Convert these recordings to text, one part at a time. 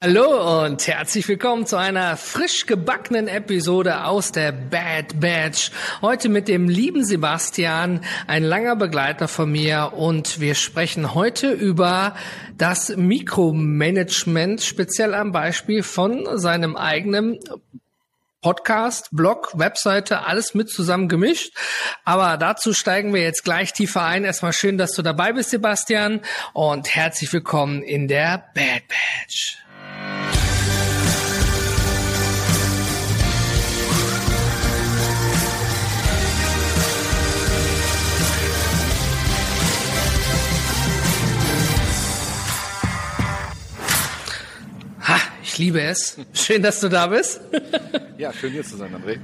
Hallo und herzlich willkommen zu einer frisch gebackenen Episode aus der Bad Batch. Heute mit dem lieben Sebastian, ein langer Begleiter von mir und wir sprechen heute über das Mikromanagement, speziell am Beispiel von seinem eigenen Podcast, Blog, Webseite, alles mit zusammen gemischt. Aber dazu steigen wir jetzt gleich tiefer ein. Erstmal schön, dass du dabei bist, Sebastian, und herzlich willkommen in der Bad Batch. Ich liebe es. Schön, dass du da bist. ja, schön hier zu sein, André.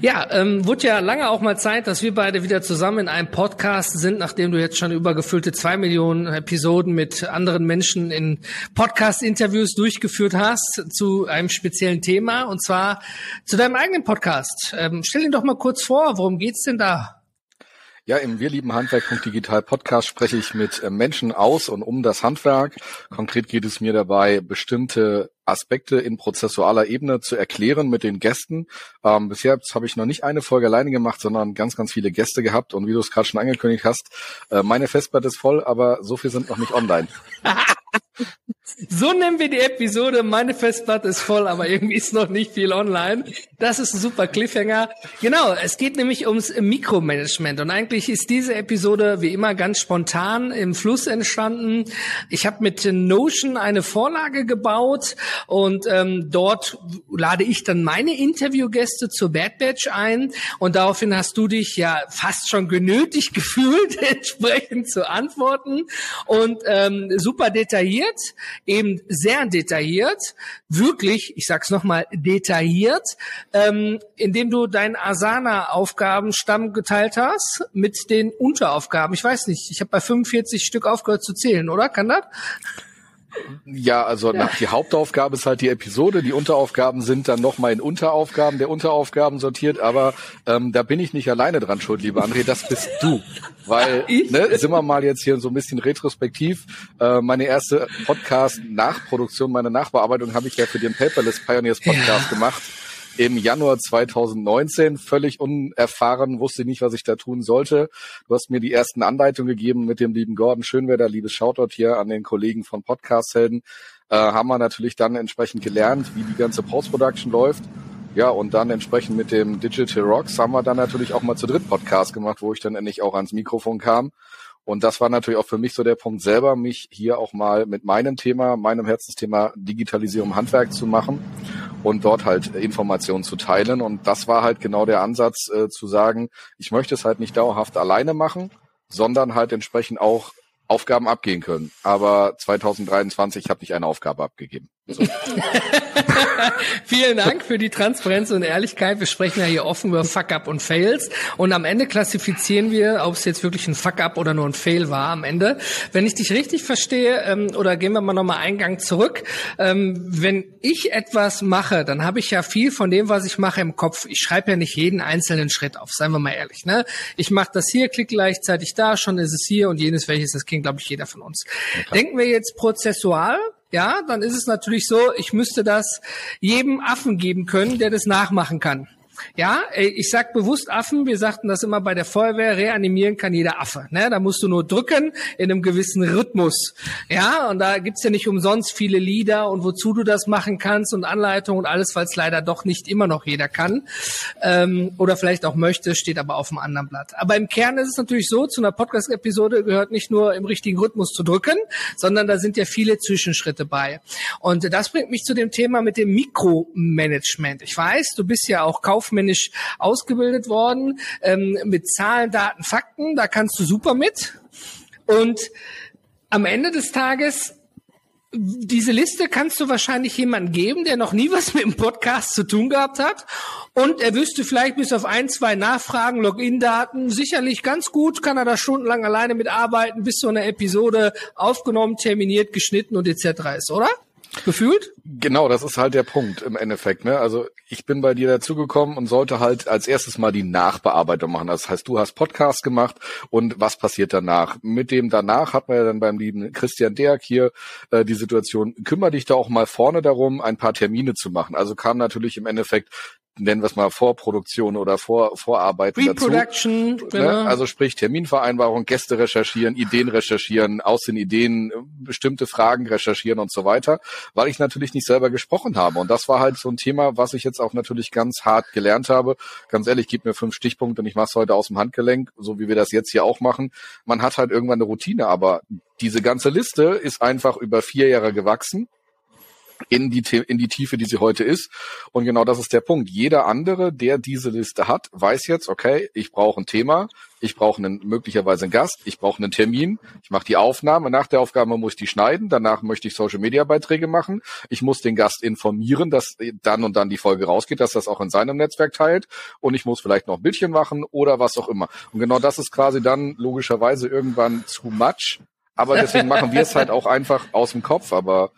Ja, ähm, wurde ja lange auch mal Zeit, dass wir beide wieder zusammen in einem Podcast sind, nachdem du jetzt schon übergefüllte zwei Millionen Episoden mit anderen Menschen in Podcast-Interviews durchgeführt hast zu einem speziellen Thema und zwar zu deinem eigenen Podcast. Ähm, stell ihn doch mal kurz vor, worum geht's denn da? Ja, im Wir lieben Handwerk.digital Podcast spreche ich mit äh, Menschen aus und um das Handwerk. Konkret geht es mir dabei, bestimmte Aspekte in prozessualer Ebene zu erklären mit den Gästen. Ähm, bisher habe ich noch nicht eine Folge alleine gemacht, sondern ganz, ganz viele Gäste gehabt. Und wie du es gerade schon angekündigt hast, äh, meine Festplatte ist voll, aber so viel sind noch nicht online. So nennen wir die Episode. Meine Festplatte ist voll, aber irgendwie ist noch nicht viel online. Das ist ein super Cliffhanger. Genau, es geht nämlich ums Mikromanagement. Und eigentlich ist diese Episode wie immer ganz spontan im Fluss entstanden. Ich habe mit Notion eine Vorlage gebaut und ähm, dort lade ich dann meine Interviewgäste zur Bad Batch ein. Und daraufhin hast du dich ja fast schon genötigt gefühlt, entsprechend zu antworten. Und ähm, super detailliert eben sehr detailliert, wirklich, ich sag's nochmal, detailliert, ähm, indem du deinen Asana-Aufgabenstamm geteilt hast mit den Unteraufgaben. Ich weiß nicht, ich habe bei 45 Stück aufgehört zu zählen, oder? Kann das? Ja, also ja. die Hauptaufgabe ist halt die Episode. Die Unteraufgaben sind dann nochmal in Unteraufgaben der Unteraufgaben sortiert. Aber ähm, da bin ich nicht alleine dran schuld, lieber André. Das bist du. Weil, ne, sind wir mal jetzt hier so ein bisschen retrospektiv. Äh, meine erste Podcast-Nachproduktion, meine Nachbearbeitung habe ich ja für den Paperless Pioneers Podcast ja. gemacht im Januar 2019, völlig unerfahren, wusste nicht, was ich da tun sollte. Du hast mir die ersten Anleitungen gegeben mit dem lieben Gordon Schönwerder, liebes Shoutout hier an den Kollegen von Podcast-Helden. Äh, haben wir natürlich dann entsprechend gelernt, wie die ganze Post-Production läuft. Ja, und dann entsprechend mit dem Digital Rocks haben wir dann natürlich auch mal zu dritt Podcast gemacht, wo ich dann endlich auch ans Mikrofon kam. Und das war natürlich auch für mich so der Punkt selber, mich hier auch mal mit meinem Thema, meinem Herzensthema Digitalisierung Handwerk zu machen und dort halt Informationen zu teilen. Und das war halt genau der Ansatz äh, zu sagen, ich möchte es halt nicht dauerhaft alleine machen, sondern halt entsprechend auch Aufgaben abgehen können. Aber 2023 habe ich eine Aufgabe abgegeben. So. Vielen Dank für die Transparenz und Ehrlichkeit. Wir sprechen ja hier offen über Fuck-up und Fails. Und am Ende klassifizieren wir, ob es jetzt wirklich ein Fuck-up oder nur ein Fail war am Ende. Wenn ich dich richtig verstehe, ähm, oder gehen wir mal nochmal einen Gang zurück, ähm, wenn ich etwas mache, dann habe ich ja viel von dem, was ich mache, im Kopf. Ich schreibe ja nicht jeden einzelnen Schritt auf, seien wir mal ehrlich. Ne? Ich mache das hier, klicke gleichzeitig da, schon ist es hier und jenes welches, das kennt, glaube ich, jeder von uns. Okay. Denken wir jetzt prozessual, ja, dann ist es natürlich so, ich müsste das jedem Affen geben können, der das nachmachen kann. Ja, ich sag bewusst Affen, wir sagten das immer bei der Feuerwehr, reanimieren kann jeder Affe. Ne? Da musst du nur drücken in einem gewissen Rhythmus. Ja, und da gibt's ja nicht umsonst viele Lieder und wozu du das machen kannst und Anleitungen und alles, es leider doch nicht immer noch jeder kann. Ähm, oder vielleicht auch möchte, steht aber auf dem anderen Blatt. Aber im Kern ist es natürlich so, zu einer Podcast-Episode gehört nicht nur im richtigen Rhythmus zu drücken, sondern da sind ja viele Zwischenschritte bei. Und das bringt mich zu dem Thema mit dem Mikromanagement. Ich weiß, du bist ja auch Kauf kaufmännisch ausgebildet worden, ähm, mit Zahlen, Daten, Fakten, da kannst du super mit. Und am Ende des Tages diese Liste kannst du wahrscheinlich jemandem geben, der noch nie was mit dem Podcast zu tun gehabt hat. Und er wüsste vielleicht bis auf ein, zwei Nachfragen, Login-Daten, sicherlich ganz gut, kann er da stundenlang alleine mitarbeiten, bis so eine Episode aufgenommen, terminiert, geschnitten und etc. ist, oder? Gefühlt? Genau, das ist halt der Punkt im Endeffekt. Ne? Also ich bin bei dir dazugekommen und sollte halt als erstes mal die Nachbearbeitung machen. Das heißt, du hast Podcast gemacht und was passiert danach? Mit dem danach hat man ja dann beim lieben Christian Derk hier äh, die Situation, kümmere dich da auch mal vorne darum, ein paar Termine zu machen. Also kam natürlich im Endeffekt nennen wir es mal Vorproduktion oder Vor Vorarbeiten Reproduction, dazu. Ne? Genau. Also sprich Terminvereinbarung, Gäste recherchieren, Ideen recherchieren, aus den Ideen äh, bestimmte Fragen recherchieren und so weiter, weil ich natürlich nicht selber gesprochen habe. Und das war halt so ein Thema, was ich jetzt auch natürlich ganz hart gelernt habe. Ganz ehrlich, gib mir fünf Stichpunkte und ich mache es heute aus dem Handgelenk, so wie wir das jetzt hier auch machen. Man hat halt irgendwann eine Routine, aber diese ganze Liste ist einfach über vier Jahre gewachsen in die, in die Tiefe, die sie heute ist. Und genau das ist der Punkt. Jeder andere, der diese Liste hat, weiß jetzt, okay, ich brauche ein Thema, ich brauche einen, möglicherweise einen Gast, ich brauche einen Termin, ich mache die Aufnahme, nach der Aufgabe muss ich die schneiden, danach möchte ich Social-Media-Beiträge machen, ich muss den Gast informieren, dass dann und dann die Folge rausgeht, dass das auch in seinem Netzwerk teilt und ich muss vielleicht noch ein Bildchen machen oder was auch immer. Und genau das ist quasi dann logischerweise irgendwann zu much, aber deswegen machen wir es halt auch einfach aus dem Kopf, aber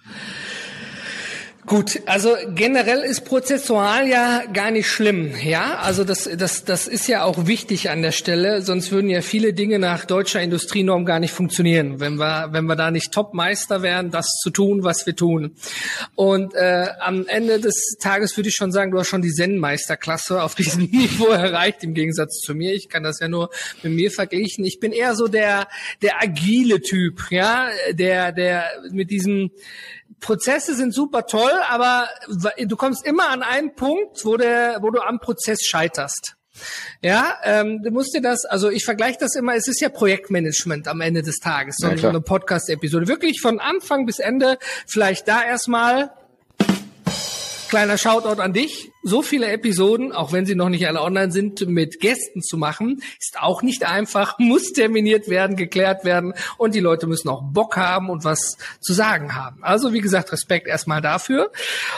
Gut, also generell ist prozessual ja gar nicht schlimm, ja. Also das, das, das ist ja auch wichtig an der Stelle, sonst würden ja viele Dinge nach deutscher Industrienorm gar nicht funktionieren, wenn wir, wenn wir da nicht Topmeister wären, das zu tun, was wir tun. Und äh, am Ende des Tages würde ich schon sagen, du hast schon die Zen-Meisterklasse auf diesem Niveau erreicht, im Gegensatz zu mir. Ich kann das ja nur mit mir vergleichen. Ich bin eher so der, der agile Typ, ja, der, der mit diesem Prozesse sind super toll, aber du kommst immer an einen Punkt, wo, der, wo du am Prozess scheiterst. Ja, ähm, du musst dir das, also ich vergleiche das immer, es ist ja Projektmanagement am Ende des Tages, so ja, eine Podcast-Episode. Wirklich von Anfang bis Ende, vielleicht da erstmal kleiner Shoutout an dich. So viele Episoden, auch wenn sie noch nicht alle online sind, mit Gästen zu machen, ist auch nicht einfach, muss terminiert werden, geklärt werden und die Leute müssen auch Bock haben und was zu sagen haben. Also wie gesagt, Respekt erstmal dafür.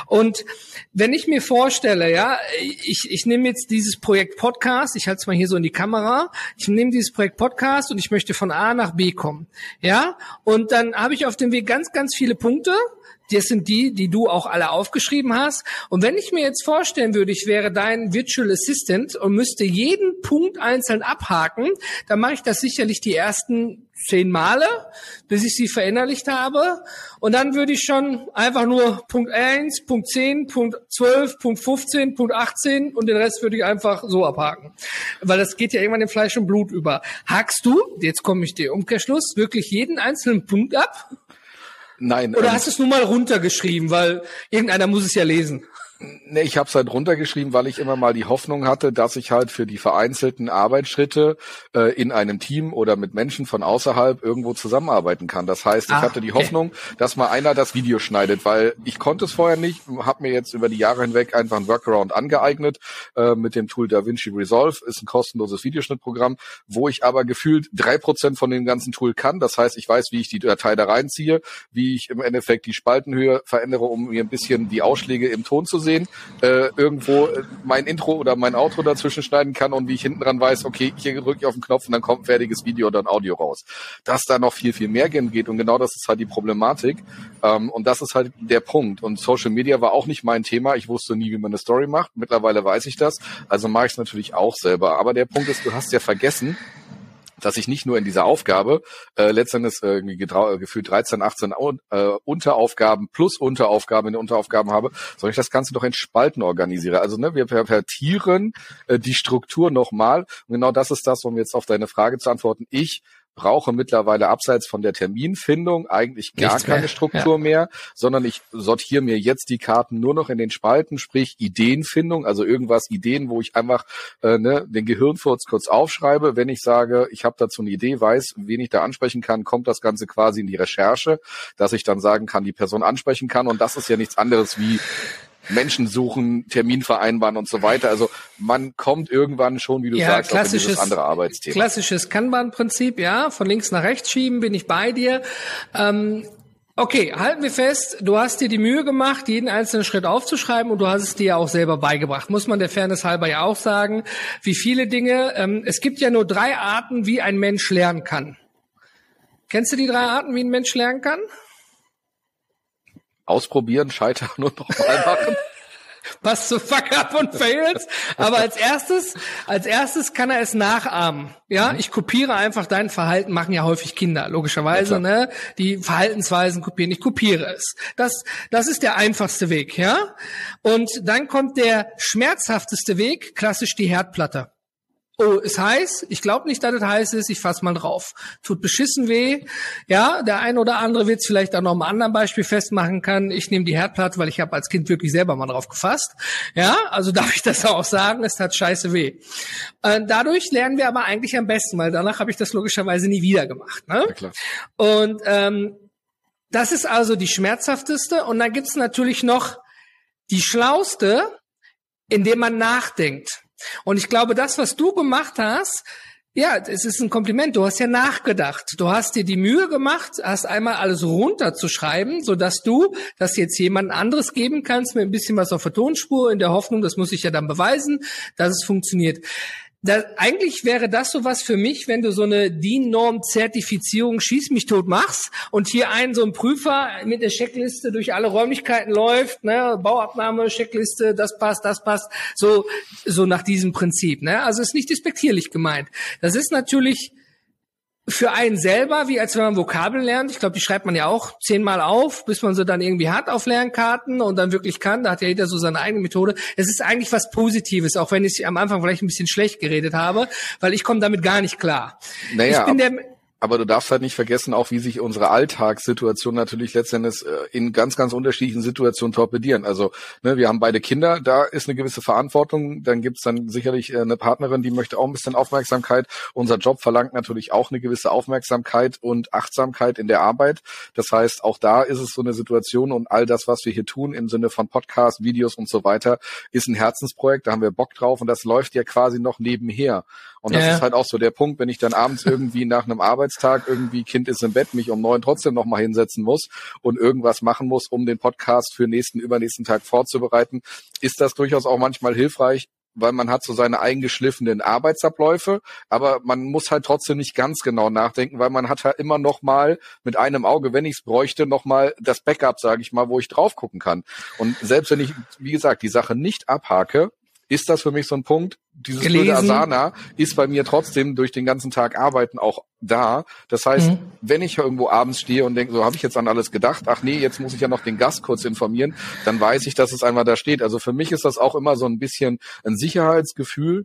Und wenn ich mir vorstelle, ja, ich, ich nehme jetzt dieses Projekt Podcast, ich halte es mal hier so in die Kamera, ich nehme dieses Projekt Podcast und ich möchte von A nach B kommen. Ja, und dann habe ich auf dem Weg ganz, ganz viele Punkte das sind die, die du auch alle aufgeschrieben hast. Und wenn ich mir jetzt vorstellen würde, ich wäre dein Virtual Assistant und müsste jeden Punkt einzeln abhaken, dann mache ich das sicherlich die ersten zehn Male, bis ich sie verinnerlicht habe. Und dann würde ich schon einfach nur Punkt 1, Punkt 10, Punkt 12, Punkt 15, Punkt 18 und den Rest würde ich einfach so abhaken. Weil das geht ja irgendwann in Fleisch und Blut über. Hakst du, jetzt komme ich dir Umkehrschluss, wirklich jeden einzelnen Punkt ab? Nein. Oder ähm, hast du es nur mal runtergeschrieben, weil irgendeiner muss es ja lesen? Ne, ich habe es halt runtergeschrieben, weil ich immer mal die Hoffnung hatte, dass ich halt für die vereinzelten Arbeitsschritte äh, in einem Team oder mit Menschen von außerhalb irgendwo zusammenarbeiten kann. Das heißt, ich ah, hatte die okay. Hoffnung, dass mal einer das Video schneidet, weil ich konnte es vorher nicht, habe mir jetzt über die Jahre hinweg einfach ein Workaround angeeignet äh, mit dem Tool DaVinci Resolve, ist ein kostenloses Videoschnittprogramm, wo ich aber gefühlt drei Prozent von dem ganzen Tool kann. Das heißt, ich weiß, wie ich die Datei da reinziehe, wie ich im Endeffekt die Spaltenhöhe verändere, um mir ein bisschen die Ausschläge im Ton zu sehen, äh, irgendwo äh, mein Intro oder mein Outro dazwischen schneiden kann und wie ich hinten dran weiß, okay, hier drücke ich auf den Knopf und dann kommt ein fertiges Video oder ein Audio raus. Dass da noch viel, viel mehr geht und genau das ist halt die Problematik ähm, und das ist halt der Punkt und Social Media war auch nicht mein Thema. Ich wusste nie, wie man eine Story macht. Mittlerweile weiß ich das, also mache ich es natürlich auch selber. Aber der Punkt ist, du hast ja vergessen, dass ich nicht nur in dieser Aufgabe äh, letztendlich äh, äh, gefühlt 13, 18 äh, Unteraufgaben plus Unteraufgaben in den Unteraufgaben habe, sondern ich das Ganze doch in Spalten organisiere. Also ne, wir pervertieren äh, die Struktur nochmal. Und genau das ist das, um jetzt auf deine Frage zu antworten. Ich brauche mittlerweile abseits von der Terminfindung eigentlich gar Nichts keine mehr. Struktur ja. mehr, sondern ich sortiere mir jetzt die Karten nur noch in den Spalten, sprich Ideenfindung, also irgendwas Ideen, wo ich einfach äh, ne, den Gehirnfurz kurz aufschreibe. Wenn ich sage, ich habe dazu eine Idee, weiß, wen ich da ansprechen kann, kommt das Ganze quasi in die Recherche, dass ich dann sagen kann, die Person ansprechen kann. Und das ist ja nichts anderes wie Menschen suchen, Termin vereinbaren und so weiter. Also man kommt irgendwann schon, wie du ja, sagst, auf dieses andere Arbeitsthema. Klassisches Kanban-Prinzip, ja, von links nach rechts schieben, bin ich bei dir. Ähm, Okay, halten wir fest, du hast dir die Mühe gemacht, jeden einzelnen Schritt aufzuschreiben und du hast es dir ja auch selber beigebracht. Muss man der Fairness halber ja auch sagen, wie viele Dinge. Ähm, es gibt ja nur drei Arten, wie ein Mensch lernen kann. Kennst du die drei Arten, wie ein Mensch lernen kann? Ausprobieren, scheitern und nochmal machen. Passt zu Fuck Up und Fails. Aber als erstes, als erstes kann er es nachahmen. Ja, mhm. ich kopiere einfach dein Verhalten, machen ja häufig Kinder, logischerweise, ja, ne? Die Verhaltensweisen kopieren. Ich kopiere es. Das, das ist der einfachste Weg, ja? Und dann kommt der schmerzhafteste Weg, klassisch die Herdplatte. Oh, ist heiß. Ich glaube nicht, dass es heiß ist. Ich fass mal drauf. Tut beschissen weh. Ja, der ein oder andere wird es vielleicht auch noch einem anderen Beispiel festmachen kann. Ich nehme die Herdplatte, weil ich habe als Kind wirklich selber mal drauf gefasst. Ja, also darf ich das auch sagen. Es hat scheiße weh. Äh, dadurch lernen wir aber eigentlich am besten, weil danach habe ich das logischerweise nie wieder gemacht. Ne? Und ähm, das ist also die schmerzhafteste. Und dann gibt's natürlich noch die schlauste, indem man nachdenkt. Und ich glaube, das, was du gemacht hast, ja, es ist ein Kompliment. Du hast ja nachgedacht. Du hast dir die Mühe gemacht, hast einmal alles runterzuschreiben, so dass du das jetzt jemand anderes geben kannst mit ein bisschen was auf der Tonspur in der Hoffnung, das muss ich ja dann beweisen, dass es funktioniert da, eigentlich wäre das sowas für mich, wenn du so eine DIN-Norm-Zertifizierung schieß mich tot machst und hier einen so ein Prüfer mit der Checkliste durch alle Räumlichkeiten läuft, ne, Bauabnahme, Checkliste, das passt, das passt, so, so nach diesem Prinzip, ne. Also ist nicht despektierlich gemeint. Das ist natürlich für einen selber, wie als wenn man Vokabeln lernt. Ich glaube, die schreibt man ja auch zehnmal auf, bis man sie dann irgendwie hat auf Lernkarten und dann wirklich kann. Da hat ja jeder so seine eigene Methode. Es ist eigentlich was Positives, auch wenn ich am Anfang vielleicht ein bisschen schlecht geredet habe, weil ich komme damit gar nicht klar. Naja, ich bin der, aber du darfst halt nicht vergessen, auch wie sich unsere Alltagssituation natürlich letztendlich äh, in ganz, ganz unterschiedlichen Situationen torpedieren. Also ne, wir haben beide Kinder, da ist eine gewisse Verantwortung. Dann gibt's dann sicherlich äh, eine Partnerin, die möchte auch ein bisschen Aufmerksamkeit. Unser Job verlangt natürlich auch eine gewisse Aufmerksamkeit und Achtsamkeit in der Arbeit. Das heißt, auch da ist es so eine Situation und all das, was wir hier tun im Sinne von Podcasts, Videos und so weiter, ist ein Herzensprojekt. Da haben wir Bock drauf und das läuft ja quasi noch nebenher. Und das ja. ist halt auch so der Punkt, wenn ich dann abends irgendwie nach einem Arbeitstag irgendwie Kind ist im Bett, mich um neun trotzdem noch mal hinsetzen muss und irgendwas machen muss, um den Podcast für nächsten, übernächsten Tag vorzubereiten, ist das durchaus auch manchmal hilfreich, weil man hat so seine eingeschliffenen Arbeitsabläufe, aber man muss halt trotzdem nicht ganz genau nachdenken, weil man hat halt immer noch mal mit einem Auge, wenn ich es bräuchte, noch mal das Backup, sage ich mal, wo ich drauf gucken kann. Und selbst wenn ich, wie gesagt, die Sache nicht abhake, ist das für mich so ein Punkt, dieses Gelesen. blöde Asana ist bei mir trotzdem durch den ganzen Tag Arbeiten auch da. Das heißt, mhm. wenn ich irgendwo abends stehe und denke, so habe ich jetzt an alles gedacht, ach nee, jetzt muss ich ja noch den Gast kurz informieren, dann weiß ich, dass es einmal da steht. Also für mich ist das auch immer so ein bisschen ein Sicherheitsgefühl,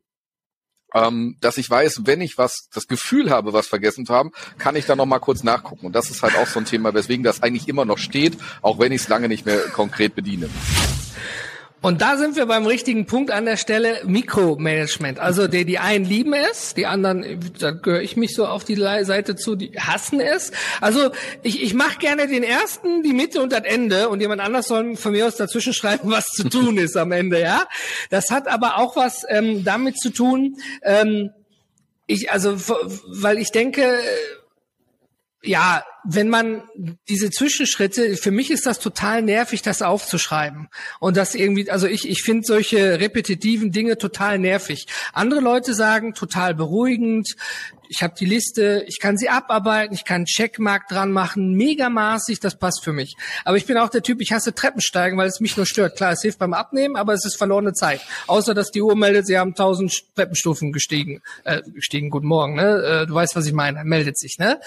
ähm, dass ich weiß, wenn ich was, das Gefühl habe, was vergessen zu haben, kann ich da noch mal kurz nachgucken. Und das ist halt auch so ein Thema, weswegen das eigentlich immer noch steht, auch wenn ich es lange nicht mehr konkret bediene. Und da sind wir beim richtigen Punkt an der Stelle Mikromanagement. Also die, die einen lieben es, die anderen, da gehöre ich mich so auf die Seite zu, die hassen es. Also ich, ich mache gerne den ersten, die Mitte und das Ende und jemand anders soll von mir aus dazwischen schreiben, was zu tun ist am Ende, ja. Das hat aber auch was ähm, damit zu tun, ähm, ich, also, weil ich denke, ja, wenn man diese Zwischenschritte, für mich ist das total nervig, das aufzuschreiben. Und das irgendwie, also ich, ich finde solche repetitiven Dinge total nervig. Andere Leute sagen total beruhigend, ich habe die Liste, ich kann sie abarbeiten, ich kann Checkmark dran machen, megamaßig, das passt für mich. Aber ich bin auch der Typ, ich hasse Treppensteigen, weil es mich nur stört. Klar, es hilft beim Abnehmen, aber es ist verlorene Zeit. Außer, dass die Uhr meldet, sie haben 1000 Treppenstufen gestiegen. Äh, gestiegen, guten Morgen, ne? Äh, du weißt, was ich meine, meldet sich, ne?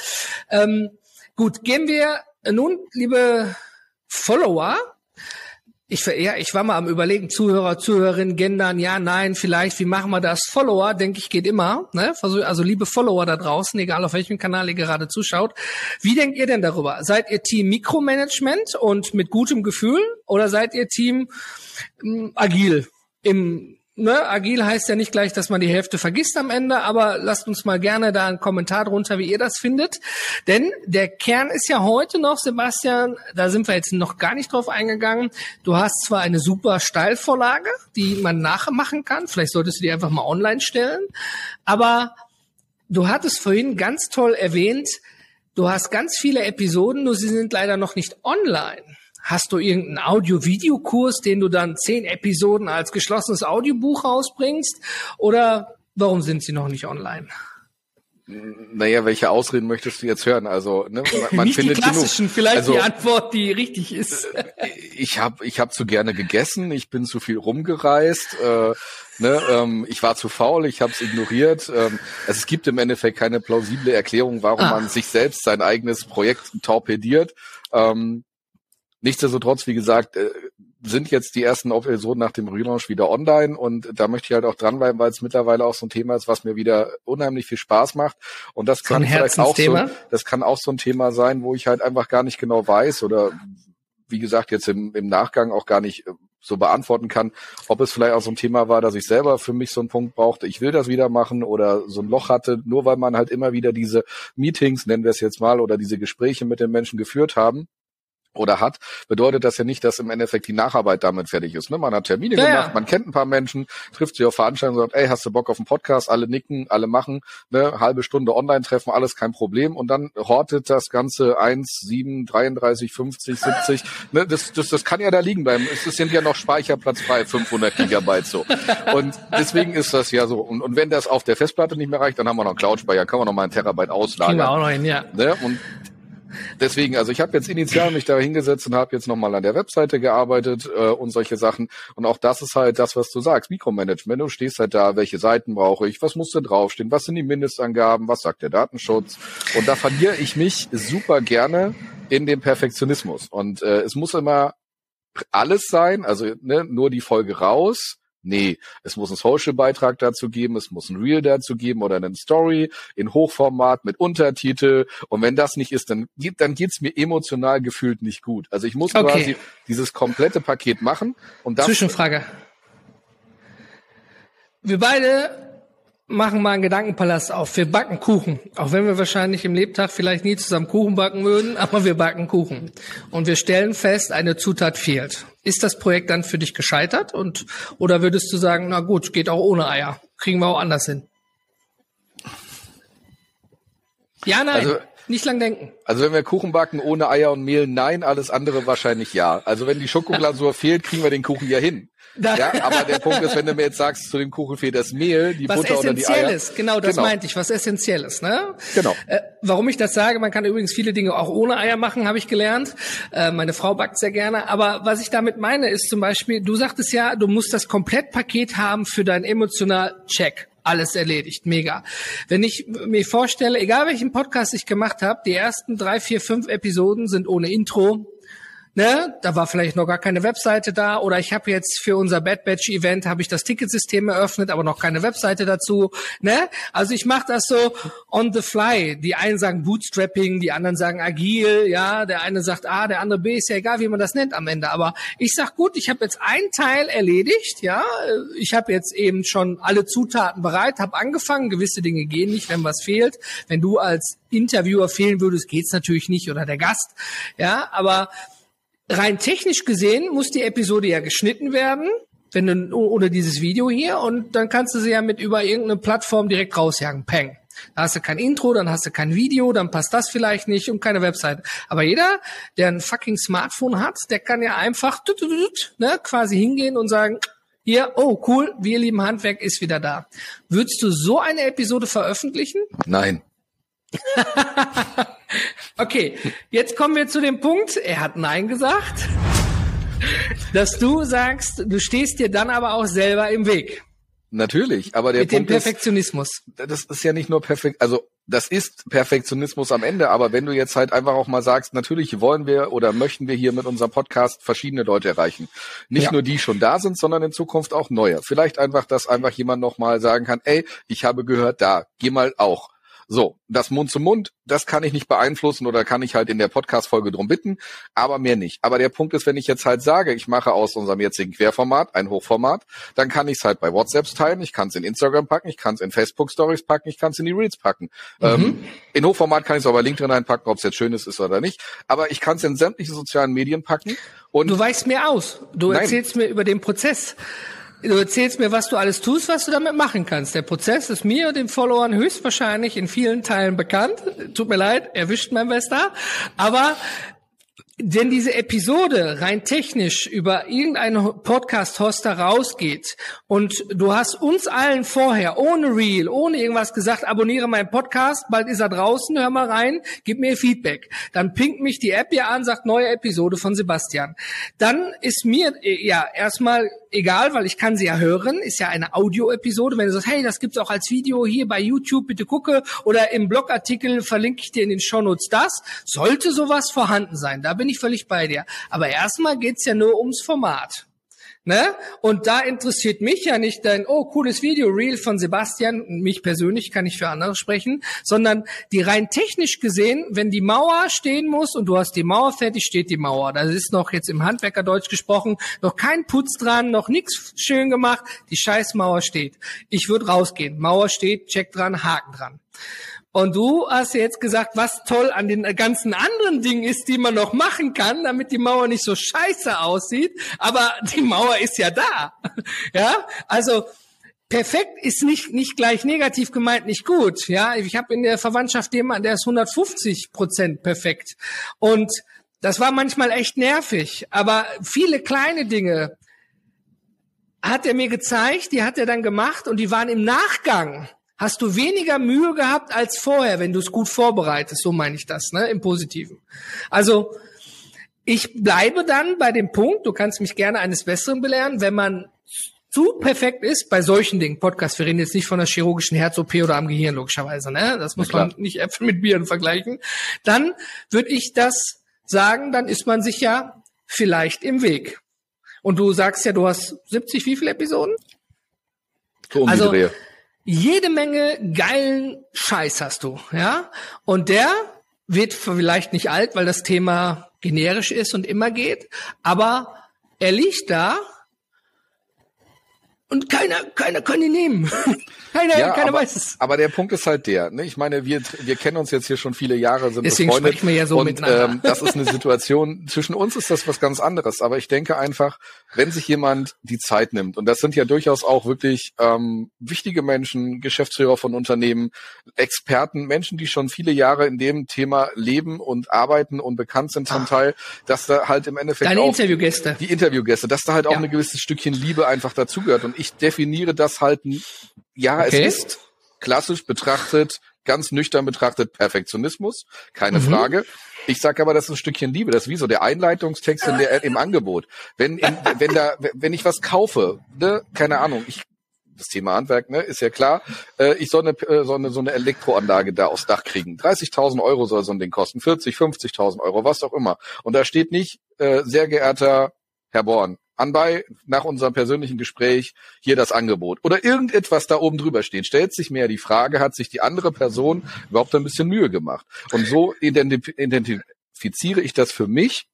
Ähm, gut, gehen wir nun, liebe Follower, ich, ja, ich war mal am überlegen, Zuhörer, Zuhörerinnen, gendern, ja, nein, vielleicht, wie machen wir das? Follower, denke ich, geht immer. Ne? Also liebe Follower da draußen, egal auf welchem Kanal ihr gerade zuschaut. Wie denkt ihr denn darüber? Seid ihr Team Mikromanagement und mit gutem Gefühl oder seid ihr Team ähm, agil im ne, agil heißt ja nicht gleich, dass man die Hälfte vergisst am Ende, aber lasst uns mal gerne da einen Kommentar drunter, wie ihr das findet. Denn der Kern ist ja heute noch, Sebastian, da sind wir jetzt noch gar nicht drauf eingegangen. Du hast zwar eine super Steilvorlage, die man nachmachen kann, vielleicht solltest du die einfach mal online stellen, aber du hattest vorhin ganz toll erwähnt, du hast ganz viele Episoden, nur sie sind leider noch nicht online. Hast du irgendeinen Audio-Video-Kurs, den du dann zehn Episoden als geschlossenes Audiobuch rausbringst? Oder warum sind sie noch nicht online? Naja, welche Ausreden möchtest du jetzt hören? Also, ne, man, man Nicht findet die klassischen, genug. vielleicht also, die Antwort, die richtig ist. Ich habe ich hab zu gerne gegessen, ich bin zu viel rumgereist, äh, ne, ähm, ich war zu faul, ich habe es ignoriert. Ähm, also es gibt im Endeffekt keine plausible Erklärung, warum ah. man sich selbst sein eigenes Projekt torpediert. Ähm, nichtsdestotrotz, wie gesagt, äh, sind jetzt die ersten Episoden nach dem Relaunch wieder online und da möchte ich halt auch dranbleiben, weil es mittlerweile auch so ein Thema ist, was mir wieder unheimlich viel Spaß macht. Und das kann vielleicht auch so, das kann auch so ein Thema sein, wo ich halt einfach gar nicht genau weiß oder wie gesagt jetzt im, im Nachgang auch gar nicht äh, so beantworten kann, ob es vielleicht auch so ein Thema war, dass ich selber für mich so einen Punkt brauchte, ich will das wieder machen oder so ein Loch hatte, nur weil man halt immer wieder diese Meetings, nennen wir es jetzt mal, oder diese Gespräche mit den Menschen geführt haben oder hat, bedeutet das ja nicht, dass im Endeffekt die Nacharbeit damit fertig ist. Ne? Man hat Termine ja, gemacht, ja. man kennt ein paar Menschen, trifft sich auf Veranstaltungen und sagt, ey, hast du Bock auf einen Podcast? Alle nicken, alle machen, ne? halbe Stunde Online-Treffen, alles kein Problem. Und dann hortet das Ganze 1, 7, 33, 50, 70. Ne? Das, das, das kann ja da liegen bleiben. Es sind ja noch Speicherplatz frei, 500 Gigabyte so. Und deswegen ist das ja so. Und, und wenn das auf der Festplatte nicht mehr reicht, dann haben wir noch Cloud-Speicher, kann man noch mal einen Terabyte auslagern. Kriegen wir auch noch hin, ja. Ne? Und Deswegen, also ich habe jetzt initial mich da hingesetzt und habe jetzt nochmal an der Webseite gearbeitet äh, und solche Sachen. Und auch das ist halt das, was du sagst, Mikromanagement. Du stehst halt da, welche Seiten brauche ich, was muss da draufstehen, was sind die Mindestangaben, was sagt der Datenschutz. Und da verliere ich mich super gerne in dem Perfektionismus. Und äh, es muss immer alles sein, also ne, nur die Folge raus Nee, es muss einen Social-Beitrag dazu geben, es muss ein Reel dazu geben oder eine Story in Hochformat mit Untertitel. Und wenn das nicht ist, dann, dann geht's mir emotional gefühlt nicht gut. Also ich muss okay. quasi dieses komplette Paket machen. Und das Zwischenfrage. Wir beide machen mal einen Gedankenpalast auf. Wir backen Kuchen. Auch wenn wir wahrscheinlich im Lebtag vielleicht nie zusammen Kuchen backen würden, aber wir backen Kuchen. Und wir stellen fest, eine Zutat fehlt. Ist das Projekt dann für dich gescheitert? Und, oder würdest du sagen, na gut, geht auch ohne Eier. Kriegen wir auch anders hin? Ja, nein. Also, nicht lang denken. Also wenn wir Kuchen backen ohne Eier und Mehl, nein, alles andere wahrscheinlich ja. Also wenn die Schokoglasur fehlt, kriegen wir den Kuchen ja hin. Ja, aber der Punkt ist, wenn du mir jetzt sagst, zu dem Kuchen fehlt das Mehl, die was Butter oder die Eier. Ist, genau, das genau. meinte ich, was Essentielles, ne? Genau. Äh, warum ich das sage, man kann übrigens viele Dinge auch ohne Eier machen, habe ich gelernt. Äh, meine Frau backt sehr gerne. Aber was ich damit meine, ist zum Beispiel, du sagtest ja, du musst das Komplettpaket haben für deinen emotional Check alles erledigt. Mega. Wenn ich mir vorstelle, egal welchen Podcast ich gemacht habe, die ersten drei, vier, fünf Episoden sind ohne Intro, ne, da war vielleicht noch gar keine Webseite da oder ich habe jetzt für unser Bad Batch Event habe ich das Ticketsystem eröffnet, aber noch keine Webseite dazu, ne? Also ich mache das so on the fly. Die einen sagen Bootstrapping, die anderen sagen agil, ja, der eine sagt A, der andere B, ist ja egal, wie man das nennt am Ende, aber ich sag gut, ich habe jetzt einen Teil erledigt, ja? Ich habe jetzt eben schon alle Zutaten bereit, habe angefangen, gewisse Dinge gehen nicht, wenn was fehlt. Wenn du als Interviewer fehlen würdest, geht's natürlich nicht oder der Gast, ja, aber rein technisch gesehen muss die Episode ja geschnitten werden, wenn du ohne dieses Video hier und dann kannst du sie ja mit über irgendeine Plattform direkt rausjagen. Peng. Da hast du kein Intro, dann hast du kein Video, dann passt das vielleicht nicht und keine Website. Aber jeder, der ein fucking Smartphone hat, der kann ja einfach ne, quasi hingehen und sagen, hier, oh cool, wir lieben Handwerk ist wieder da. Würdest du so eine Episode veröffentlichen? Nein. okay, jetzt kommen wir zu dem Punkt, er hat Nein gesagt, dass du sagst, du stehst dir dann aber auch selber im Weg. Natürlich, aber der Mit Punkt dem Perfektionismus. Ist, das ist ja nicht nur perfekt, also das ist Perfektionismus am Ende, aber wenn du jetzt halt einfach auch mal sagst, natürlich wollen wir oder möchten wir hier mit unserem Podcast verschiedene Leute erreichen. Nicht ja. nur die schon da sind, sondern in Zukunft auch neue. Vielleicht einfach, dass einfach jemand nochmal sagen kann, ey, ich habe gehört, da, geh mal auch. So, das Mund zu Mund, das kann ich nicht beeinflussen oder kann ich halt in der Podcast-Folge drum bitten, aber mehr nicht. Aber der Punkt ist, wenn ich jetzt halt sage, ich mache aus unserem jetzigen Querformat ein Hochformat, dann kann ich es halt bei WhatsApps teilen, ich kann es in Instagram packen, ich kann es in Facebook-Stories packen, ich kann es in die Reels packen. Mhm. Ähm, in Hochformat kann ich es auch bei LinkedIn reinpacken, ob es jetzt schön ist, ist oder nicht. Aber ich kann es in sämtliche sozialen Medien packen. Und du weichst mir aus. Du Nein. erzählst mir über den Prozess. Du erzählst mir, was du alles tust, was du damit machen kannst. Der Prozess ist mir und den Followern höchstwahrscheinlich in vielen Teilen bekannt. Tut mir leid, erwischt mein Bester. Aber wenn diese Episode rein technisch über irgendeinen Podcast-Hoster rausgeht und du hast uns allen vorher ohne Reel, ohne irgendwas gesagt, abonniere meinen Podcast, bald ist er draußen, hör mal rein, gib mir Feedback. Dann pinkt mich die App ja an, sagt neue Episode von Sebastian. Dann ist mir ja erstmal egal, weil ich kann sie ja hören, ist ja eine Audio-Episode. Wenn du sagst, hey, das gibt's auch als Video hier bei YouTube, bitte gucke, oder im Blogartikel verlinke ich dir in den Shownotes das, sollte sowas vorhanden sein. Da bin ich völlig bei dir. Aber erstmal geht's ja nur ums Format. Ne? Und da interessiert mich ja nicht dein, oh, cooles Video, Real von Sebastian, mich persönlich kann ich für andere sprechen, sondern die rein technisch gesehen, wenn die Mauer stehen muss und du hast die Mauer fertig, steht die Mauer. Da ist noch jetzt im Handwerkerdeutsch gesprochen, noch kein Putz dran, noch nichts schön gemacht, die scheiß Mauer steht. Ich würde rausgehen. Mauer steht, check dran, Haken dran. Und du hast jetzt gesagt, was toll an den ganzen anderen Dingen ist, die man noch machen kann, damit die Mauer nicht so scheiße aussieht. Aber die Mauer ist ja da. Ja, also perfekt ist nicht nicht gleich negativ gemeint, nicht gut. Ja, ich habe in der Verwandtschaft jemanden, der ist 150 Prozent perfekt. Und das war manchmal echt nervig. Aber viele kleine Dinge hat er mir gezeigt, die hat er dann gemacht und die waren im Nachgang hast du weniger Mühe gehabt als vorher, wenn du es gut vorbereitest. So meine ich das, ne, im Positiven. Also ich bleibe dann bei dem Punkt, du kannst mich gerne eines Besseren belehren, wenn man zu perfekt ist bei solchen Dingen. Podcast, wir reden jetzt nicht von einer chirurgischen Herz-OP oder am Gehirn, logischerweise, ne? Das muss man nicht Äpfel mit Bieren vergleichen. Dann würde ich das sagen, dann ist man sich ja vielleicht im Weg. Und du sagst ja, du hast 70, wie viele Episoden? So um also, jede Menge geilen Scheiß hast du, ja? Und der wird vielleicht nicht alt, weil das Thema generisch ist und immer geht, aber er liegt da und keiner, keiner kann ihn nehmen. keiner, ja, keiner aber, weiß es. Aber der Punkt ist halt der, ne? ich meine, wir, wir kennen uns jetzt hier schon viele Jahre, sind Deswegen befreundet. Sprechen wir ja so und ähm, das ist eine Situation, zwischen uns ist das was ganz anderes. Aber ich denke einfach, wenn sich jemand die Zeit nimmt, und das sind ja durchaus auch wirklich ähm, wichtige Menschen, Geschäftsführer von Unternehmen, Experten, Menschen, die schon viele Jahre in dem Thema leben und arbeiten und bekannt sind zum Ach. Teil, dass da halt im Endeffekt Deine auch Interviewgäste. die Interviewgäste, dass da halt auch ja. ein gewisses Stückchen Liebe einfach dazugehört. Und ich definiere das halt, ja, okay. es ist klassisch betrachtet, ganz nüchtern betrachtet Perfektionismus, keine mhm. Frage. Ich sage aber, das ist ein Stückchen Liebe. Das ist wie so der Einleitungstext in der, im Angebot. Wenn, in, wenn da, wenn ich was kaufe, ne, keine Ahnung, ich, das Thema Handwerk, ne, ist ja klar. Äh, ich soll eine, äh, so eine, so eine Elektroanlage da aufs Dach kriegen. 30.000 Euro soll so ein Ding kosten. 40, 50.000 Euro, was auch immer. Und da steht nicht, äh, sehr geehrter Herr Born, anbei nach unserem persönlichen Gespräch hier das Angebot oder irgendetwas da oben drüber steht, stellt sich mehr die Frage, hat sich die andere Person überhaupt ein bisschen Mühe gemacht? Und so identifiziere ich das für mich,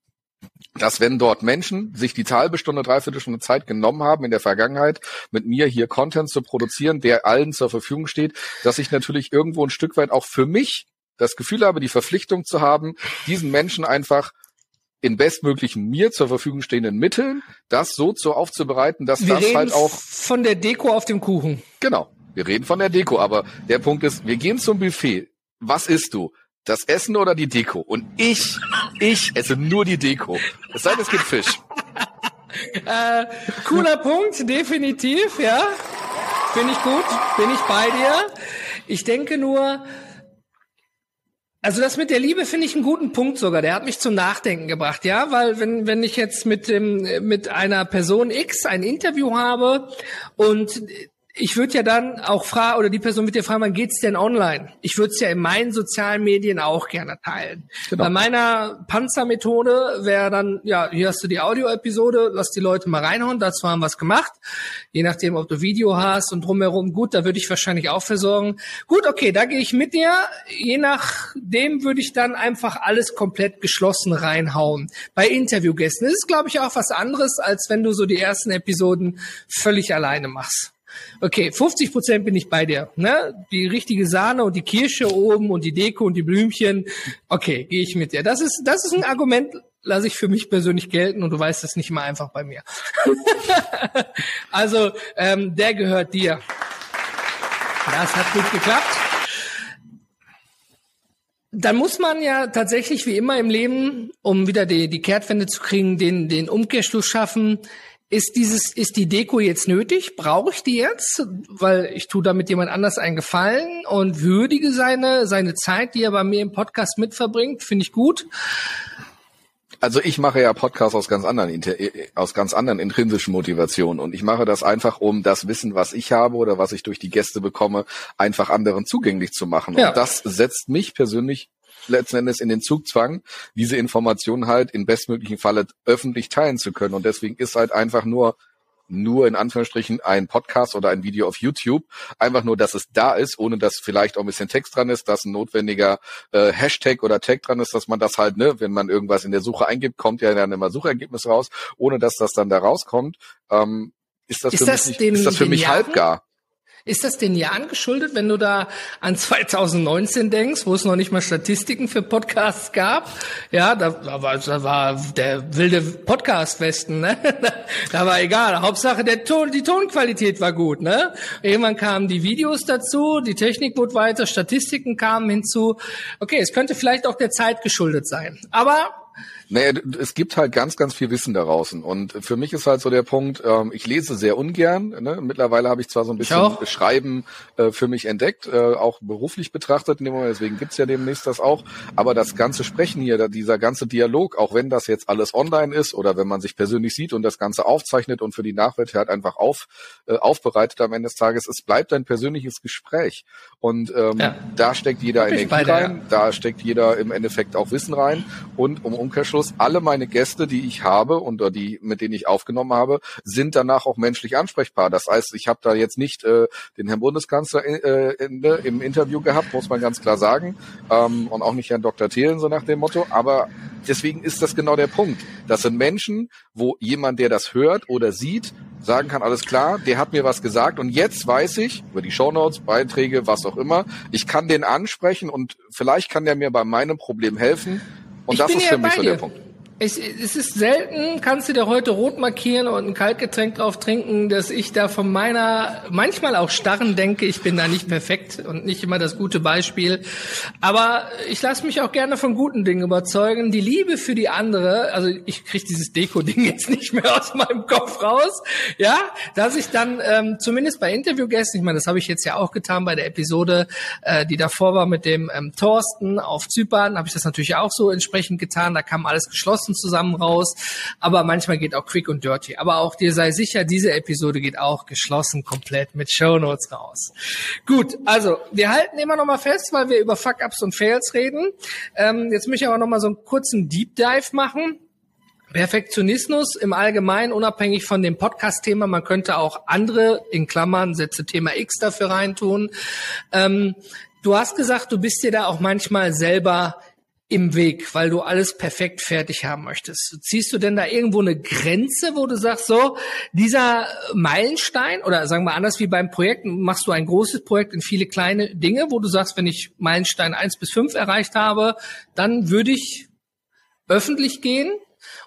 dass wenn dort Menschen sich die halbe Stunde, dreiviertel Stunde Zeit genommen haben in der Vergangenheit, mit mir hier Content zu produzieren, der allen zur Verfügung steht, dass ich natürlich irgendwo ein Stück weit auch für mich das Gefühl habe, die Verpflichtung zu haben, diesen Menschen einfach in bestmöglichen mir zur Verfügung stehenden Mitteln das so zu aufzubereiten, dass wir das halt auch von der Deko auf dem Kuchen. Genau. Wir reden von der Deko, aber der Punkt ist, wir gehen zum Buffet. Was isst du? Das Essen oder die Deko? Und ich, ich esse nur die Deko. Es sei denn, es gibt Fisch. äh, cooler Punkt, definitiv, ja. Bin ich gut, bin ich bei dir. Ich denke nur, also das mit der Liebe finde ich einen guten Punkt sogar. Der hat mich zum Nachdenken gebracht, ja, weil wenn wenn ich jetzt mit dem mit einer Person X ein Interview habe und ich würde ja dann auch fragen, oder die Person wird dir fragen, wann geht's denn online? Ich würde es ja in meinen sozialen Medien auch gerne teilen. Genau. Bei meiner Panzermethode wäre dann, ja, hier hast du die Audio-Episode, lass die Leute mal reinhauen, dazu haben wir es gemacht. Je nachdem, ob du Video hast und drumherum, gut, da würde ich wahrscheinlich auch versorgen. Gut, okay, da gehe ich mit dir. Je nachdem würde ich dann einfach alles komplett geschlossen reinhauen. Bei Interviewgästen ist es, glaube ich, auch was anderes, als wenn du so die ersten Episoden völlig alleine machst. Okay, 50 Prozent bin ich bei dir. Ne? Die richtige Sahne und die Kirsche oben und die Deko und die Blümchen. Okay, gehe ich mit dir. Das ist, das ist ein Argument, lasse ich für mich persönlich gelten und du weißt es nicht mal einfach bei mir. also, ähm, der gehört dir. Das hat gut geklappt. dann muss man ja tatsächlich wie immer im Leben, um wieder die, die Kehrtwende zu kriegen, den, den Umkehrschluss schaffen. Ist dieses, ist die Deko jetzt nötig? Brauche ich die jetzt? Weil ich tue damit jemand anders einen Gefallen und würdige seine, seine Zeit, die er bei mir im Podcast mitverbringt. Finde ich gut. Also ich mache ja Podcasts aus ganz anderen aus ganz anderen intrinsischen Motivationen und ich mache das einfach, um das Wissen, was ich habe oder was ich durch die Gäste bekomme, einfach anderen zugänglich zu machen. Ja. Und das setzt mich persönlich letzten Endes in den Zugzwang, diese Informationen halt in bestmöglichen Falle öffentlich teilen zu können. Und deswegen ist halt einfach nur nur in Anführungsstrichen ein Podcast oder ein Video auf YouTube. Einfach nur, dass es da ist, ohne dass vielleicht auch ein bisschen Text dran ist, dass ein notwendiger äh, Hashtag oder Tag dran ist, dass man das halt, ne, wenn man irgendwas in der Suche eingibt, kommt ja dann immer Suchergebnis raus, ohne dass das dann da rauskommt. Ähm, ist das ist für das mich, den, ist das für mich halbgar. Ist das den Jahren geschuldet, wenn du da an 2019 denkst, wo es noch nicht mal Statistiken für Podcasts gab? Ja, da, da, war, da war der wilde Podcast-Westen, ne? Da war egal. Hauptsache der Ton, die Tonqualität war gut, ne? Irgendwann kamen die Videos dazu, die Technik wurde weiter, Statistiken kamen hinzu. Okay, es könnte vielleicht auch der Zeit geschuldet sein. Aber naja, es gibt halt ganz, ganz viel Wissen da draußen. Und für mich ist halt so der Punkt, ähm, ich lese sehr ungern. Ne? Mittlerweile habe ich zwar so ein bisschen Schreiben äh, für mich entdeckt, äh, auch beruflich betrachtet in dem Moment, deswegen gibt's ja demnächst das auch. Aber das ganze Sprechen hier, dieser ganze Dialog, auch wenn das jetzt alles online ist oder wenn man sich persönlich sieht und das Ganze aufzeichnet und für die Nachwelt halt einfach auf, äh, aufbereitet am Ende des Tages, es bleibt ein persönliches Gespräch. Und ähm, ja. da steckt jeder Energie beide, rein, ja. da steckt jeder im Endeffekt auch Wissen rein. Und um Umkehrschluss, alle meine Gäste, die ich habe und die, mit denen ich aufgenommen habe, sind danach auch menschlich ansprechbar. Das heißt, ich habe da jetzt nicht äh, den Herrn Bundeskanzler äh, in, äh, im Interview gehabt, muss man ganz klar sagen. Ähm, und auch nicht Herrn Dr. Thelen, so nach dem Motto. Aber deswegen ist das genau der Punkt. Das sind Menschen, wo jemand, der das hört oder sieht, sagen kann, alles klar, der hat mir was gesagt und jetzt weiß ich über die Shownotes, Beiträge, was auch immer, ich kann den ansprechen und vielleicht kann der mir bei meinem Problem helfen. Und ich das ist für mich so der Punkt. Ich, es ist selten, kannst du dir heute rot markieren und ein Kaltgetränk drauf trinken, dass ich da von meiner, manchmal auch starren denke, ich bin da nicht perfekt und nicht immer das gute Beispiel. Aber ich lasse mich auch gerne von guten Dingen überzeugen. Die Liebe für die andere, also ich kriege dieses Deko-Ding jetzt nicht mehr aus meinem Kopf raus, ja, dass ich dann ähm, zumindest bei Interviewgästen, ich meine, das habe ich jetzt ja auch getan bei der Episode, äh, die davor war mit dem ähm, Thorsten auf Zypern, habe ich das natürlich auch so entsprechend getan. Da kam alles geschlossen Boxen zusammen raus. Aber manchmal geht auch Quick und Dirty. Aber auch dir sei sicher, diese Episode geht auch geschlossen komplett mit Show Notes raus. Gut, also wir halten immer noch mal fest, weil wir über Fuck-Ups und Fails reden. Ähm, jetzt möchte ich aber noch mal so einen kurzen Deep Dive machen. Perfektionismus im Allgemeinen, unabhängig von dem Podcast-Thema, man könnte auch andere, in Klammern, Sätze Thema X dafür reintun. Ähm, du hast gesagt, du bist dir da auch manchmal selber im Weg, weil du alles perfekt fertig haben möchtest. Ziehst du denn da irgendwo eine Grenze, wo du sagst, so, dieser Meilenstein, oder sagen wir anders wie beim Projekt, machst du ein großes Projekt in viele kleine Dinge, wo du sagst, wenn ich Meilenstein eins bis fünf erreicht habe, dann würde ich öffentlich gehen?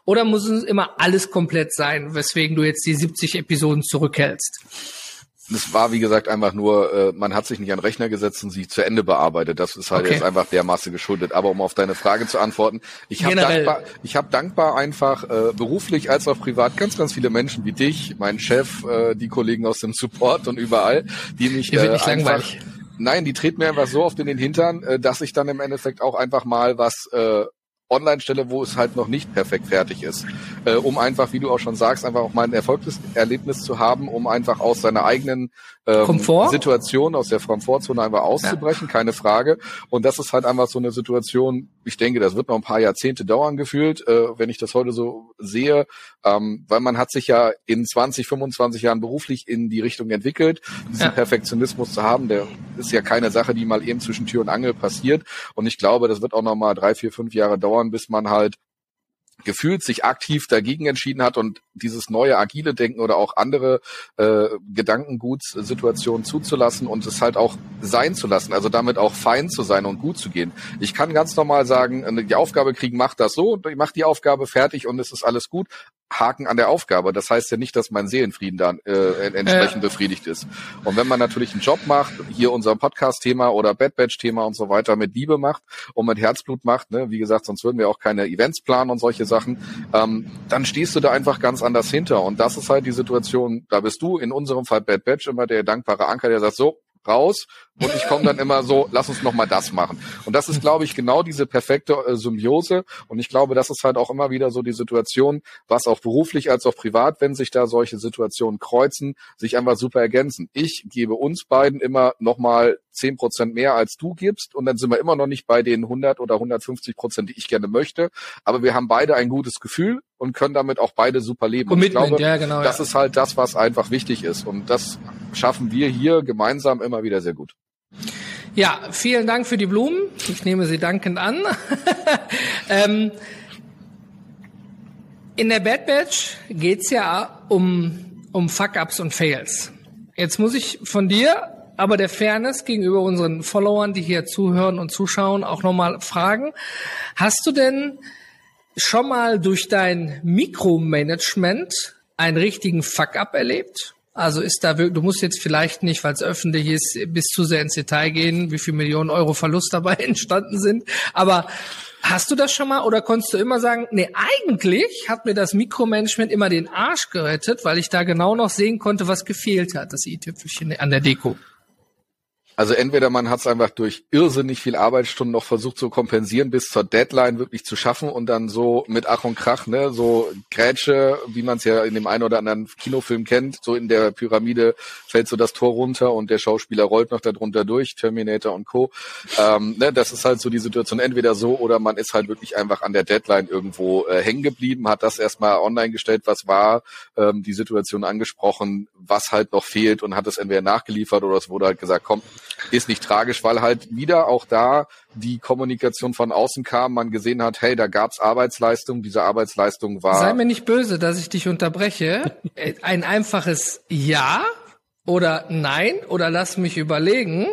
Oder muss es immer alles komplett sein, weswegen du jetzt die 70 Episoden zurückhältst? Es war, wie gesagt, einfach nur, äh, man hat sich nicht an Rechner gesetzt und sie zu Ende bearbeitet. Das ist halt okay. jetzt einfach der Masse geschuldet. Aber um auf deine Frage zu antworten, ich habe dankbar, ich habe dankbar einfach äh, beruflich als auch privat ganz, ganz viele Menschen wie dich, mein Chef, äh, die Kollegen aus dem Support und überall, die mich äh, einfach, langweilig. Nein, die treten mir einfach so oft in den Hintern, äh, dass ich dann im Endeffekt auch einfach mal was äh, online stelle, wo es halt noch nicht perfekt fertig ist. Äh, um einfach, wie du auch schon sagst, einfach auch mal ein Erfolgserlebnis zu haben, um einfach aus seiner eigenen ähm, Situation, aus der Komfortzone einfach auszubrechen, ja. keine Frage. Und das ist halt einfach so eine Situation, ich denke, das wird noch ein paar Jahrzehnte dauern gefühlt, äh, wenn ich das heute so sehe, ähm, weil man hat sich ja in 20, 25 Jahren beruflich in die Richtung entwickelt. Diesen ja. Perfektionismus zu haben, der ist ja keine Sache, die mal eben zwischen Tür und Angel passiert. Und ich glaube, das wird auch noch mal drei, vier, fünf Jahre dauern, bis man halt gefühlt sich aktiv dagegen entschieden hat und dieses neue agile Denken oder auch andere äh, Gedankengutssituationen zuzulassen und es halt auch sein zu lassen, also damit auch fein zu sein und gut zu gehen. Ich kann ganz normal sagen, die Aufgabe kriegen, macht das so, ich mach die Aufgabe fertig und es ist alles gut, Haken an der Aufgabe. Das heißt ja nicht, dass mein Seelenfrieden dann äh, entsprechend ja. befriedigt ist. Und wenn man natürlich einen Job macht, hier unser Podcast-Thema oder Bad Batch-Thema und so weiter mit Liebe macht und mit Herzblut macht, ne, wie gesagt, sonst würden wir auch keine Events planen und solche Sachen, ähm, dann stehst du da einfach ganz anders hinter. Und das ist halt die Situation, da bist du in unserem Fall Bad Batch immer der dankbare Anker, der sagt, so, raus und ich komme dann immer so, lass uns noch mal das machen. Und das ist, glaube ich, genau diese perfekte äh, Symbiose. Und ich glaube, das ist halt auch immer wieder so die Situation, was auch beruflich als auch privat, wenn sich da solche Situationen kreuzen, sich einfach super ergänzen. Ich gebe uns beiden immer noch mal zehn Prozent mehr als du gibst und dann sind wir immer noch nicht bei den 100 oder 150 Prozent, die ich gerne möchte. Aber wir haben beide ein gutes Gefühl und können damit auch beide super leben. Commitment, glaube, ja, genau. Das ja. ist halt das, was einfach wichtig ist. Und das schaffen wir hier gemeinsam immer wieder sehr gut. Ja, vielen Dank für die Blumen. Ich nehme sie dankend an. ähm, in der Bad Batch geht's ja um, um Fuck-Ups und Fails. Jetzt muss ich von dir, aber der Fairness gegenüber unseren Followern, die hier zuhören und zuschauen, auch nochmal fragen. Hast du denn schon mal durch dein Mikromanagement einen richtigen Fuck-Up erlebt? Also ist da wirklich, du musst jetzt vielleicht nicht, weil es öffentlich ist, bis zu sehr ins Detail gehen, wie viel Millionen Euro Verlust dabei entstanden sind. Aber hast du das schon mal oder konntest du immer sagen, nee, eigentlich hat mir das Mikromanagement immer den Arsch gerettet, weil ich da genau noch sehen konnte, was gefehlt hat, das i-Tüpfelchen an der Deko? Also entweder man hat es einfach durch irrsinnig viel Arbeitsstunden noch versucht zu kompensieren, bis zur Deadline wirklich zu schaffen und dann so mit Ach und Krach, ne, so Grätsche, wie man es ja in dem einen oder anderen Kinofilm kennt, so in der Pyramide fällt so das Tor runter und der Schauspieler rollt noch darunter durch, Terminator und Co. Ähm, ne, das ist halt so die Situation, entweder so oder man ist halt wirklich einfach an der Deadline irgendwo äh, hängen geblieben, hat das erstmal online gestellt, was war, ähm, die Situation angesprochen, was halt noch fehlt und hat es entweder nachgeliefert oder es wurde halt gesagt, komm, ist nicht tragisch, weil halt wieder auch da die Kommunikation von außen kam, man gesehen hat, hey, da gab's Arbeitsleistung, diese Arbeitsleistung war. Sei mir nicht böse, dass ich dich unterbreche. Ein einfaches Ja oder Nein oder lass mich überlegen.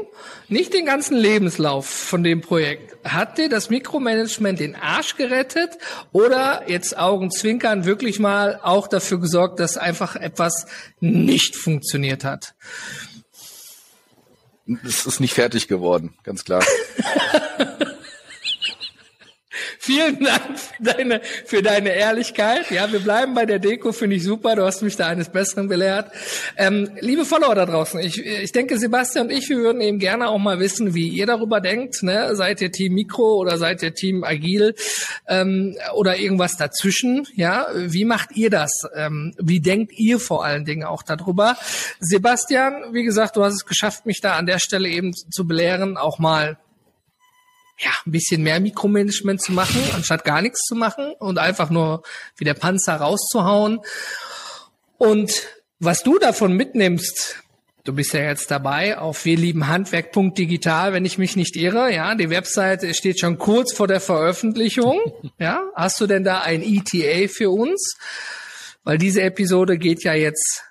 Nicht den ganzen Lebenslauf von dem Projekt. Hat dir das Mikromanagement den Arsch gerettet oder jetzt Augenzwinkern wirklich mal auch dafür gesorgt, dass einfach etwas nicht funktioniert hat? Es ist nicht fertig geworden, ganz klar. Vielen Dank für deine, für deine Ehrlichkeit. Ja, wir bleiben bei der Deko, finde ich super. Du hast mich da eines Besseren belehrt. Ähm, liebe Follower da draußen, ich, ich denke, Sebastian und ich, wir würden eben gerne auch mal wissen, wie ihr darüber denkt. Ne? Seid ihr Team Mikro oder seid ihr Team Agil ähm, oder irgendwas dazwischen? Ja, wie macht ihr das? Ähm, wie denkt ihr vor allen Dingen auch darüber? Sebastian, wie gesagt, du hast es geschafft, mich da an der Stelle eben zu belehren, auch mal ja, ein bisschen mehr Mikromanagement zu machen, anstatt gar nichts zu machen und einfach nur wie der Panzer rauszuhauen. Und was du davon mitnimmst, du bist ja jetzt dabei auf wirliebenhandwerk.digital, wenn ich mich nicht irre, ja, die Website steht schon kurz vor der Veröffentlichung, ja. Hast du denn da ein ETA für uns? Weil diese Episode geht ja jetzt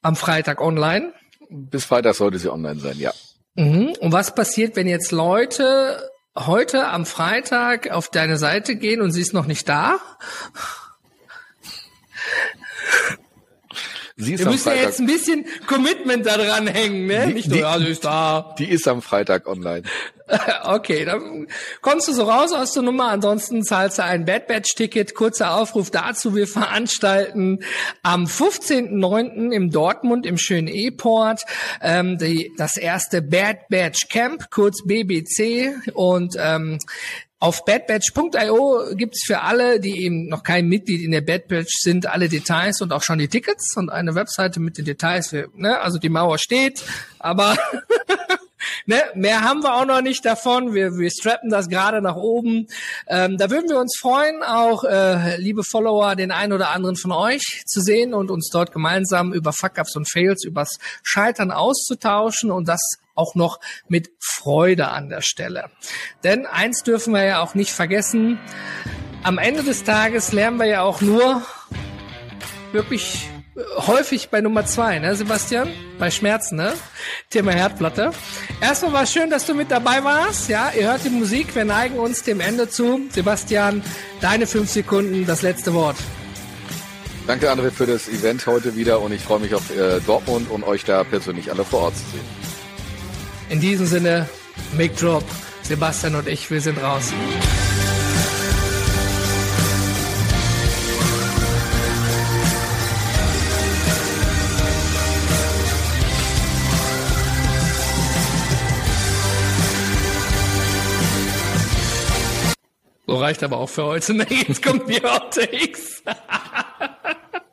am Freitag online. Bis Freitag sollte sie online sein, ja. Mhm. Und was passiert, wenn jetzt Leute heute am Freitag auf deine Seite gehen und sie ist noch nicht da? Sie ist Wir müssen ja jetzt ein bisschen Commitment da dran hängen, ne? Die, nicht nur, die, ja, sie ist da. Die ist am Freitag online. okay, dann kommst du so raus aus der Nummer. Ansonsten zahlst du ein Bad Batch Ticket. Kurzer Aufruf dazu. Wir veranstalten am 15.09. im Dortmund im schönen E-Port ähm, die, das erste Bad Batch Camp, kurz BBC. Und ähm, auf badbatch.io gibt's für alle, die eben noch kein Mitglied in der Bad Batch sind, alle Details und auch schon die Tickets und eine Webseite mit den Details. Ne? Also die Mauer steht, aber ne, mehr haben wir auch noch nicht davon. Wir, wir strappen das gerade nach oben. Ähm, da würden wir uns freuen, auch äh, liebe Follower, den einen oder anderen von euch zu sehen und uns dort gemeinsam über Fuck-Ups und Fails, übers Scheitern auszutauschen und das auch noch mit Freude an der Stelle. Denn eins dürfen wir ja auch nicht vergessen, am Ende des Tages lernen wir ja auch nur wirklich häufig bei Nummer zwei, ne, Sebastian? Bei Schmerzen, ne? Thema Herdplatte. Erstmal war schön, dass du mit dabei warst. Ja, ihr hört die Musik. Wir neigen uns dem Ende zu. Sebastian, deine fünf Sekunden, das letzte Wort. Danke, André, für das Event heute wieder und ich freue mich auf äh, Dortmund und euch da persönlich alle vor Ort zu sehen. In diesem Sinne, Mic Drop, Sebastian und ich, wir sind raus. So reicht aber auch für heute. Jetzt kommt die Outtakes.